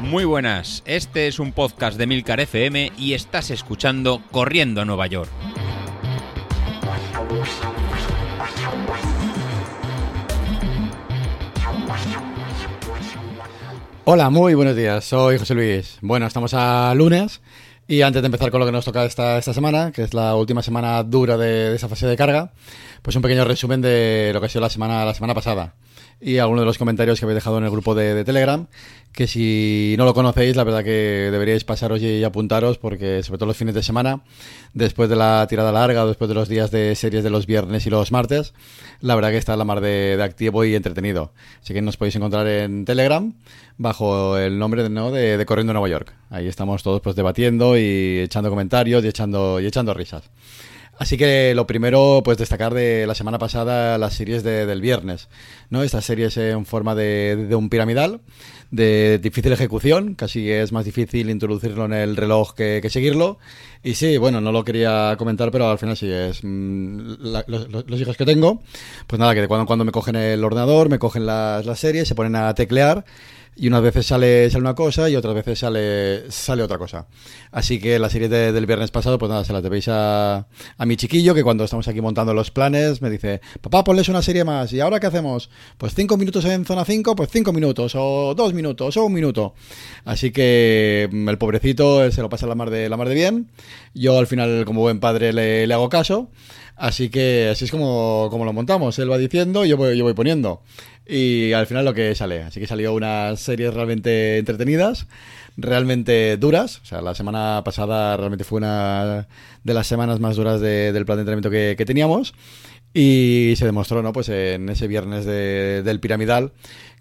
Muy buenas, este es un podcast de Milcar FM y estás escuchando Corriendo a Nueva York. Hola, muy buenos días, soy José Luis. Bueno, estamos a lunes y antes de empezar con lo que nos toca esta, esta semana, que es la última semana dura de, de esa fase de carga, pues un pequeño resumen de lo que ha sido la semana, la semana pasada y algunos de los comentarios que habéis dejado en el grupo de, de, Telegram, que si no lo conocéis, la verdad que deberíais pasaros y, apuntaros, porque sobre todo los fines de semana, después de la tirada larga, después de los días de series de los viernes y los martes, la verdad que está la mar de, de activo y entretenido. Así que nos podéis encontrar en Telegram bajo el nombre ¿no? de, de Corriendo Nueva York. Ahí estamos todos pues debatiendo y echando comentarios y echando, y echando risas. Así que lo primero, pues destacar de la semana pasada las series de, del viernes, ¿no? Estas series en forma de, de, un piramidal, de difícil ejecución, casi es más difícil introducirlo en el reloj que, que seguirlo. Y sí, bueno, no lo quería comentar, pero al final sí es la, los, los, hijos que tengo. Pues nada, que de cuando en cuando me cogen el ordenador, me cogen las series, se ponen a teclear y unas veces sale, sale una cosa y otras veces sale, sale otra cosa. Así que la serie de, del viernes pasado, pues nada, se las debéis a, a mi chiquillo, que cuando estamos aquí montando los planes, me dice, papá, ponles una serie más, ¿y ahora qué hacemos? Pues cinco minutos en zona 5, pues cinco minutos, o dos minutos, o un minuto. Así que mm, el pobrecito se lo pasa la mar de, la mar de bien. Yo al final, como buen padre, le, le hago caso. Así que así es como, como lo montamos. Él va diciendo y yo yo voy poniendo. Y al final lo que sale. Así que salió unas series realmente entretenidas, realmente duras. O sea, la semana pasada realmente fue una de las semanas más duras de, del plan de entrenamiento que, que, teníamos. Y se demostró, ¿no? Pues en ese viernes de, del piramidal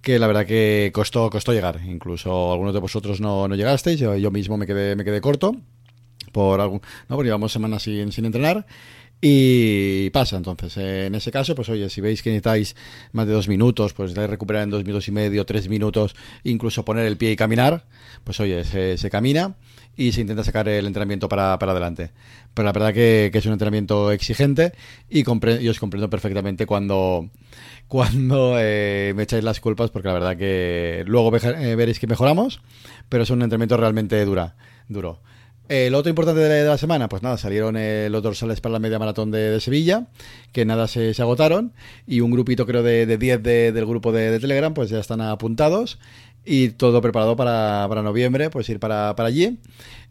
que la verdad que costó, costó llegar. Incluso algunos de vosotros no, no llegasteis. Yo, yo mismo me quedé, me quedé corto por algún, no, porque llevamos semanas sin, sin entrenar y pasa, entonces, en ese caso, pues oye, si veis que necesitáis más de dos minutos, pues de recuperar en dos minutos y medio, tres minutos, incluso poner el pie y caminar, pues oye, se, se camina y se intenta sacar el entrenamiento para, para adelante. Pero la verdad que, es un entrenamiento exigente y, compre os comprendo perfectamente cuando, cuando eh, me echáis las culpas, porque la verdad que luego eh, veréis que mejoramos, pero es un entrenamiento realmente dura, duro. Eh, lo otro importante de la, semana, pues nada, salieron eh, los dorsales para la media maratón de, Sevilla, que nada se, agotaron, y un grupito creo de 10 de, del grupo de, Telegram, pues ya están apuntados, y todo preparado para, noviembre, pues ir para, allí.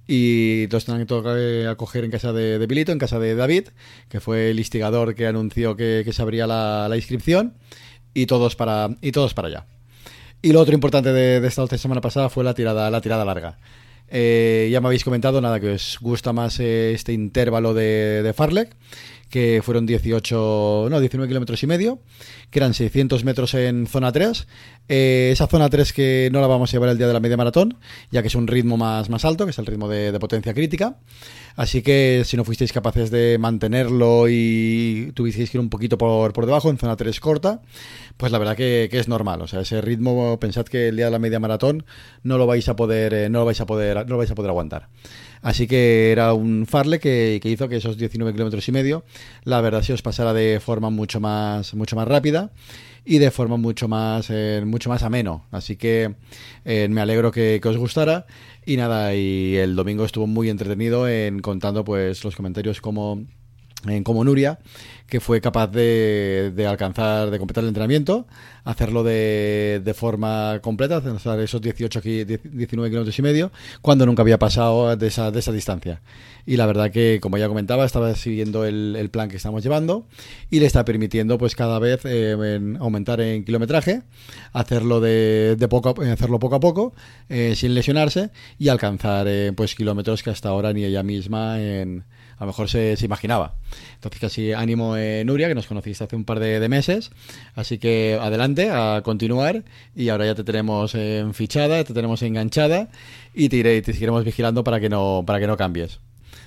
Y los tendrán que acoger en casa de, de Pilito, en casa de David, que fue el instigador que anunció que, se abría la, inscripción, y todos para, y todos para allá. Y lo otro importante de, de esta semana pasada fue la tirada, la tirada larga. Eh, ya me habéis comentado, nada, que os gusta más eh, este intervalo de, de Farlek, que fueron 18, no, 19 kilómetros y medio, que eran 600 metros en zona 3. Eh, esa zona 3 que no la vamos a llevar el día de la media maratón, ya que es un ritmo más, más alto, que es el ritmo de, potencia crítica. Así que si no fuisteis capaces de mantenerlo y tuvisteis que ir un poquito por, por debajo, en zona 3 corta, pues la verdad que, que, es normal. O sea, ese ritmo, pensad que el día de la media maratón no lo vais a poder, eh, no lo vais a poder, no lo vais a poder aguantar. Así que era un farle que, que hizo que esos 19 kilómetros y medio, la verdad se os pasara de forma mucho más, mucho más rápida y de forma mucho más, eh, mucho más ameno. Así que eh, me alegro que, que, os gustara. Y nada, y el domingo estuvo muy entretenido en contando pues los comentarios como como Nuria, que fue capaz de, de, alcanzar, de completar el entrenamiento, hacerlo de, de forma completa, hacer esos 18, 19 kilómetros y medio, cuando nunca había pasado de esa, de esa distancia. Y la verdad que, como ya comentaba, estaba siguiendo el, plan que estamos llevando y le está permitiendo pues cada vez eh, en aumentar en kilometraje, hacerlo de, de poco, a, hacerlo poco a poco, eh, sin lesionarse y alcanzar eh, pues kilómetros que hasta ahora ni ella misma en a lo mejor se, se imaginaba. Entonces, casi ánimo, eh, Nuria, que nos conociste hace un par de, meses. Así que adelante, a continuar. Y ahora ya te tenemos eh, fichada, te tenemos enganchada y te, iré, seguiremos vigilando para que no, para que no cambies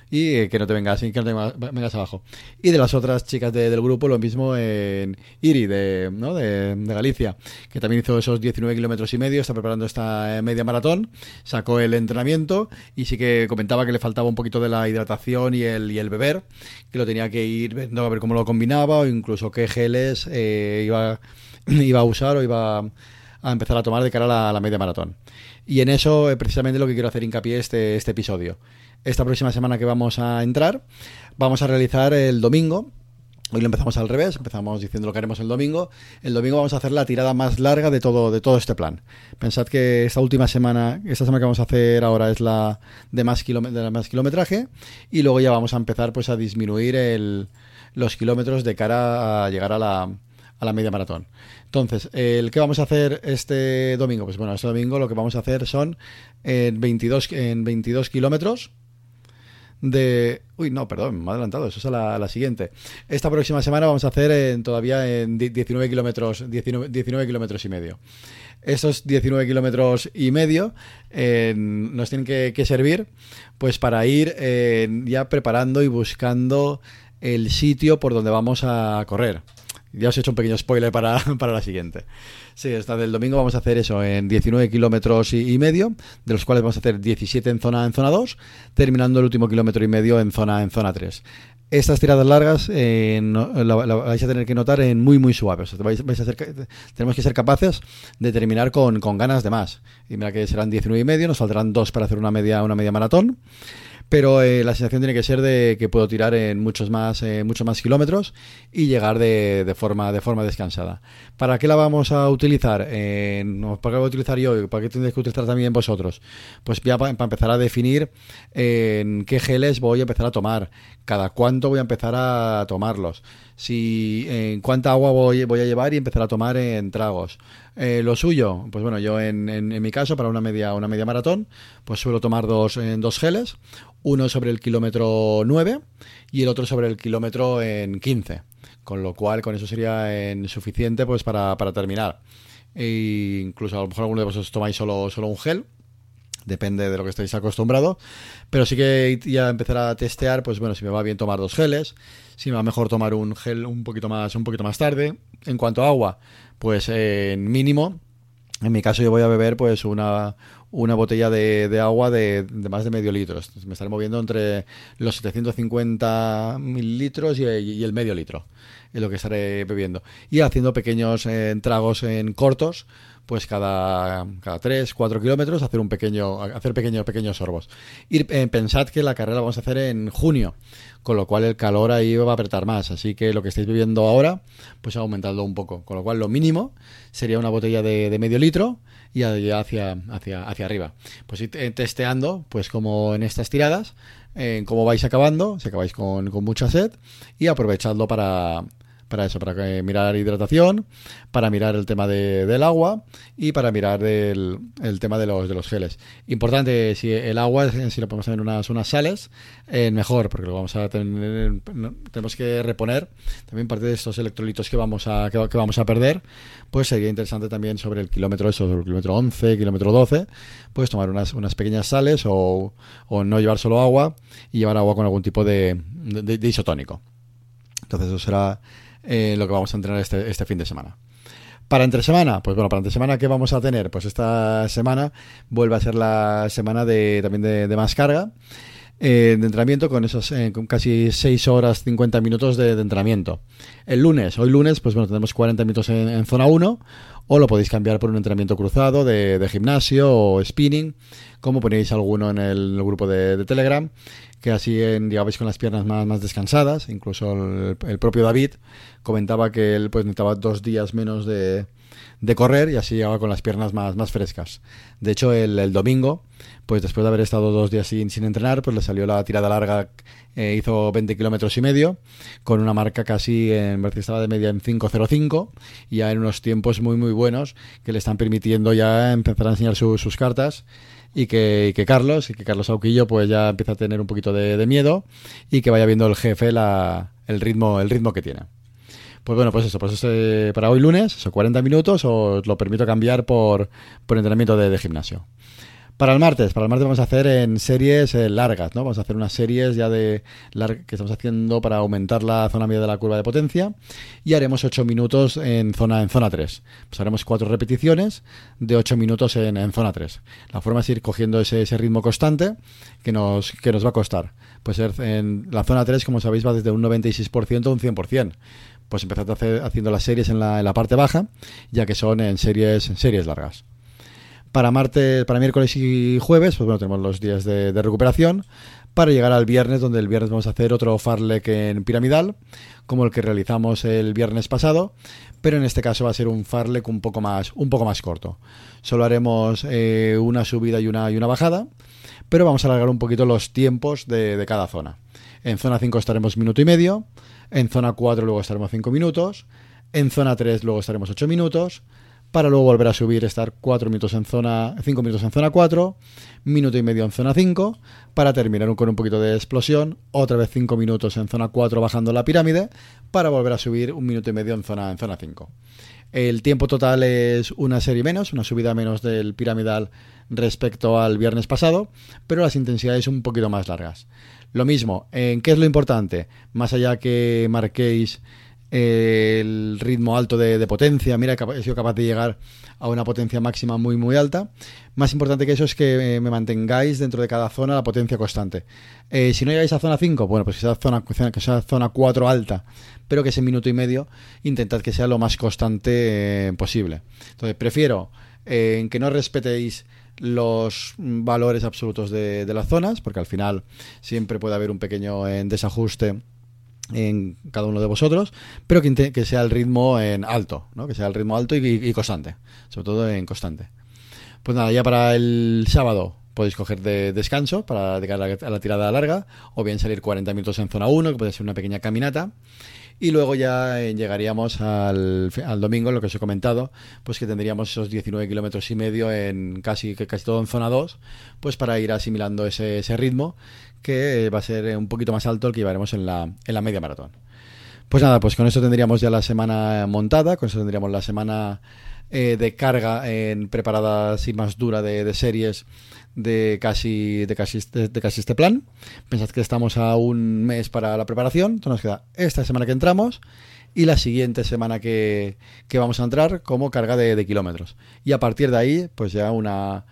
y eh, que no te vengas, que no te vengas abajo. Y de las otras chicas de, del grupo, lo mismo en Iri, de, ¿no? de, Galicia, que también hizo esos 19 kilómetros y medio, está preparando esta media maratón, sacó el entrenamiento y sí que comentaba que le faltaba un poquito de la hidratación y el, y el beber, que lo tenía que ir viendo a ver cómo lo combinaba o incluso qué geles eh, iba, iba a usar o iba a a empezar a tomar de cara a la, media maratón. Y en eso es precisamente lo que quiero hacer hincapié este, este episodio. Esta próxima semana que vamos a entrar, vamos a realizar el domingo Hoy lo empezamos al revés, empezamos diciendo lo que haremos el domingo. El domingo vamos a hacer la tirada más larga de todo, de todo este plan. Pensad que esta última semana, esta semana que vamos a hacer ahora es la de más, de más kilometraje y luego ya vamos a empezar pues a disminuir el, los kilómetros de cara a llegar a la, a la media maratón. Entonces, el que vamos a hacer este domingo, pues bueno, este domingo lo que vamos a hacer son en 22, en 22 kilómetros de... Uy, no, perdón, me he adelantado, eso es la, la siguiente. Esta próxima semana vamos a hacer en, todavía en 19 kilómetros 19, kilómetros y medio. Esos 19 kilómetros y medio nos tienen que, servir pues para ir ya preparando y buscando el sitio por donde vamos a correr. Ya os he hecho un pequeño spoiler para, para la siguiente. Sí, hasta del domingo vamos a hacer eso en 19 kilómetros y, medio, de los cuales vamos a hacer 17 en zona en zona 2, terminando el último kilómetro y medio en zona en zona 3. Estas tiradas largas eh, vais a tener que notar en muy muy suaves. Vais, a tenemos que ser capaces de terminar con, con ganas de más. Y mira que serán 19 y medio, nos faltarán dos para hacer una media, una media maratón pero eh, la sensación tiene que ser de que puedo tirar en muchos más, eh, muchos más kilómetros y llegar de, de, forma, de forma descansada. ¿Para qué la vamos a utilizar? Eh, ¿Para qué la voy a utilizar yo? ¿Para qué tendréis que utilizar también vosotros? Pues ya para, empezar a definir en qué geles voy a empezar a tomar, cada cuánto voy a empezar a tomarlos, si en cuánta agua voy, voy a llevar y empezar a tomar en tragos. lo suyo, pues bueno, yo en, en, mi caso, para una media, una media maratón, pues suelo tomar dos, en dos geles, uno sobre el kilómetro 9 y el otro sobre el kilómetro en 15. Con lo cual, con eso sería en suficiente pues para, terminar. E incluso a lo mejor alguno de vosotros tomáis solo, solo un gel, depende de lo que estéis acostumbrados, pero sí que ya empezar a testear, pues bueno, si me va bien tomar dos geles, si me va mejor tomar un gel un poquito más, un poquito más tarde. En cuanto a agua, pues en mínimo, en mi caso yo voy a beber pues una, una botella de, agua de, más de medio litro. Me estaré moviendo entre los 750 mililitros y, y, el medio litro. Es lo que estaré bebiendo. Y haciendo pequeños eh, tragos en cortos, pues cada, cada 3, 4 kilómetros hacer un pequeño, hacer pequeños, pequeños sorbos. Y eh, pensad que la carrera la vamos a hacer en junio, con lo cual el calor ahí va a apretar más. Así que lo que estáis viviendo ahora, pues ha aumentado un poco. Con lo cual lo mínimo sería una botella de, medio litro y hacia, hacia, hacia arriba. Pues ir testeando, pues como en estas tiradas, en cómo vais acabando, si acabáis con, con mucha sed, y aprovechadlo para, para eso, para mirar hidratación, para mirar el tema de, del agua y para mirar el, el, tema de los, de los geles. Importante, si el agua, si lo podemos tener unas, unas sales, eh, mejor, porque lo vamos a tener, tenemos que reponer también parte de estos electrolitos que vamos a, que, vamos a perder, pues sería interesante también sobre el kilómetro, eso, sobre el kilómetro 11, kilómetro 12, pues tomar unas, unas pequeñas sales o, o no llevar solo agua y llevar agua con algún tipo de, de isotónico. Entonces eso será eh, lo que vamos a entrenar este, este fin de semana. Para entre semana, pues bueno, para entre semana, ¿qué vamos a tener? Pues esta semana vuelve a ser la semana de, también de, más carga. Eh, de entrenamiento con esos eh, con casi 6 horas 50 minutos de, entrenamiento. El lunes, hoy lunes, pues bueno, tenemos 40 minutos en, zona 1 o lo podéis cambiar por un entrenamiento cruzado de, gimnasio o spinning, como ponéis alguno en el, grupo de, Telegram, que así en, con las piernas más, más descansadas. Incluso el, propio David comentaba que él pues necesitaba dos días menos de, de correr y así llegaba con las piernas más, más frescas. De hecho, el, domingo, pues después de haber estado dos días sin, sin entrenar, pues le salió la tirada larga, eh, hizo 20 kilómetros y medio, con una marca casi, en estaba de media en 5.05, y ya en unos tiempos muy, muy buenos que le están permitiendo ya empezar a enseñar sus cartas y que, que, Carlos, y que Carlos Auquillo pues ya empieza a tener un poquito de, de miedo y que vaya viendo el jefe la, el, ritmo, el ritmo que tiene. Pues bueno, pues eso, pues eso para hoy lunes, son 40 minutos, os lo permito cambiar por, por entrenamiento de, gimnasio. Para el martes, para el martes vamos a hacer en series eh, largas, ¿no? Vamos a hacer unas series ya de que estamos haciendo para aumentar la zona media de la curva de potencia y haremos 8 minutos en zona en zona 3. Pues haremos cuatro repeticiones de 8 minutos en, en, zona 3. La forma es ir cogiendo ese, ritmo constante que nos, que nos va a costar. Pues en la zona 3, como sabéis, va desde un 96% a un 100% pues empezad haciendo las series en la, parte baja, ya que son en series, en series largas. Para martes, para miércoles y jueves, pues bueno, tenemos los días de, recuperación para llegar al viernes, donde el viernes vamos a hacer otro farlek en piramidal, como el que realizamos el viernes pasado, pero en este caso va a ser un farlek un poco más, un poco más corto. Solo haremos eh, una subida y una, y una bajada, pero vamos a alargar un poquito los tiempos de, de cada zona. En zona 5 estaremos minuto y medio, en zona 4 luego estaremos 5 minutos, en zona 3 luego estaremos 8 minutos, para luego volver a subir, estar 4 minutos en zona, 5 minutos en zona 4, minuto y medio en zona 5, para terminar con un poquito de explosión, otra vez 5 minutos en zona 4 bajando la pirámide, para volver a subir un minuto y medio en zona, en zona 5. El tiempo total es una serie menos, una subida menos del piramidal respecto al viernes pasado, pero las intensidades un poquito más largas. Lo mismo, ¿en qué es lo importante? Más allá que marquéis el ritmo alto de, potencia, mira, he sido capaz de llegar a una potencia máxima muy muy alta. Más importante que eso es que eh, me mantengáis dentro de cada zona la potencia constante. Eh, si no llegáis a zona 5, bueno, pues que sea zona, que sea zona 4 alta, pero que ese minuto y medio intentad que sea lo más constante eh, posible. Entonces, prefiero que no respetéis los valores absolutos de, las zonas, porque al final siempre puede haber un pequeño desajuste en cada uno de vosotros, pero que, sea el ritmo en alto, ¿no? que sea el ritmo alto y, constante, sobre todo en constante. Pues nada, ya para el sábado podéis coger de descanso para llegar a la tirada larga, o bien salir 40 minutos en zona 1, que puede ser una pequeña caminata, y luego ya eh, llegaríamos al, al, domingo, lo que os he comentado, pues que tendríamos esos 19 kilómetros y medio en casi, casi todo en zona 2, pues para ir asimilando ese, ritmo que eh, va a ser eh, un poquito más alto el que llevaremos en la, en la media maratón. Pues nada, pues con eso tendríamos ya la semana montada, con eso tendríamos la semana de carga en preparada así más dura de series de casi, de, casi este, de, casi este plan. Pensad que estamos a un mes para la preparación. Entonces nos queda esta semana que entramos y la siguiente semana que, que vamos a entrar como carga de, kilómetros. Y a partir de ahí, pues ya una...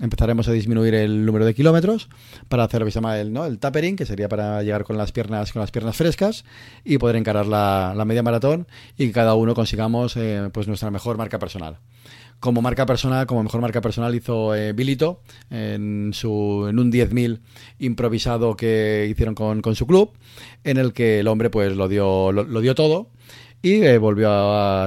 empezaremos a disminuir el número de kilómetros para hacer lo que se llama el, ¿no? el tapering, que sería para llegar con las piernas, con las piernas frescas y poder encarar la, la media maratón y que cada uno consigamos eh, pues nuestra mejor marca personal como marca personal, como mejor marca personal hizo eh, Bilito en, su, en un 10.000 improvisado que hicieron con, con, su club, en el que el hombre pues lo dio, lo, dio todo y eh, volvió a,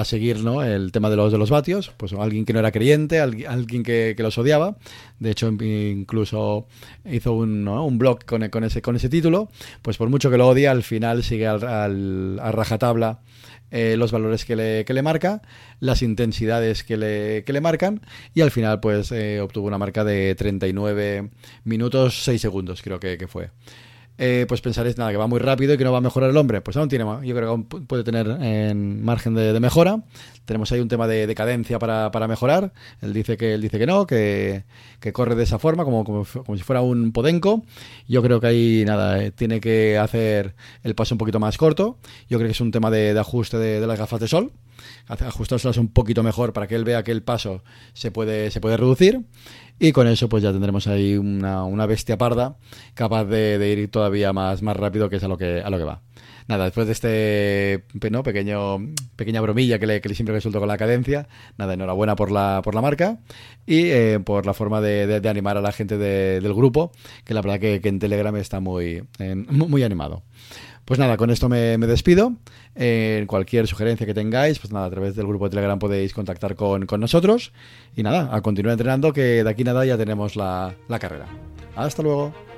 a, seguir ¿no? el tema de los de los vatios, pues alguien que no era creyente, alguien que, que los odiaba, de hecho incluso hizo un, un blog con, con, ese, con ese título, pues por mucho que lo odia, al final sigue al, al, a rajatabla eh, los valores que le, que le, marca, las intensidades que le, que le marcan y al final pues eh, obtuvo una marca de 39 minutos 6 segundos creo que, que fue. Eh, pues pensaréis nada que va muy rápido y que no va a mejorar el hombre. Pues aún tiene, yo creo que aún puede tener en margen de, mejora. Tenemos ahí un tema de, cadencia para, para, mejorar. Él dice que él dice que no, que, corre de esa forma, como, como, si fuera un podenco. Yo creo que ahí nada, eh, tiene que hacer el paso un poquito más corto. Yo creo que es un tema de, ajuste de, las gafas de sol ajustárselas un poquito mejor para que él vea que el paso se puede, se puede reducir y con eso pues ya tendremos ahí una, una bestia parda capaz de, ir todavía más, más rápido que es a lo que, a lo que va. Nada, después de este ¿no? pequeño pequeña bromilla que, le, que siempre resultó con la cadencia, nada, enhorabuena por la, por la marca y eh, por la forma de, animar a la gente del grupo, que la verdad que, que en Telegram está muy, muy animado. Pues nada, con esto me, despido. En cualquier sugerencia que tengáis, pues nada, a través del grupo de Telegram podéis contactar con, nosotros. Y nada, a continuar entrenando, que de aquí nada ya tenemos la, la carrera. Hasta luego.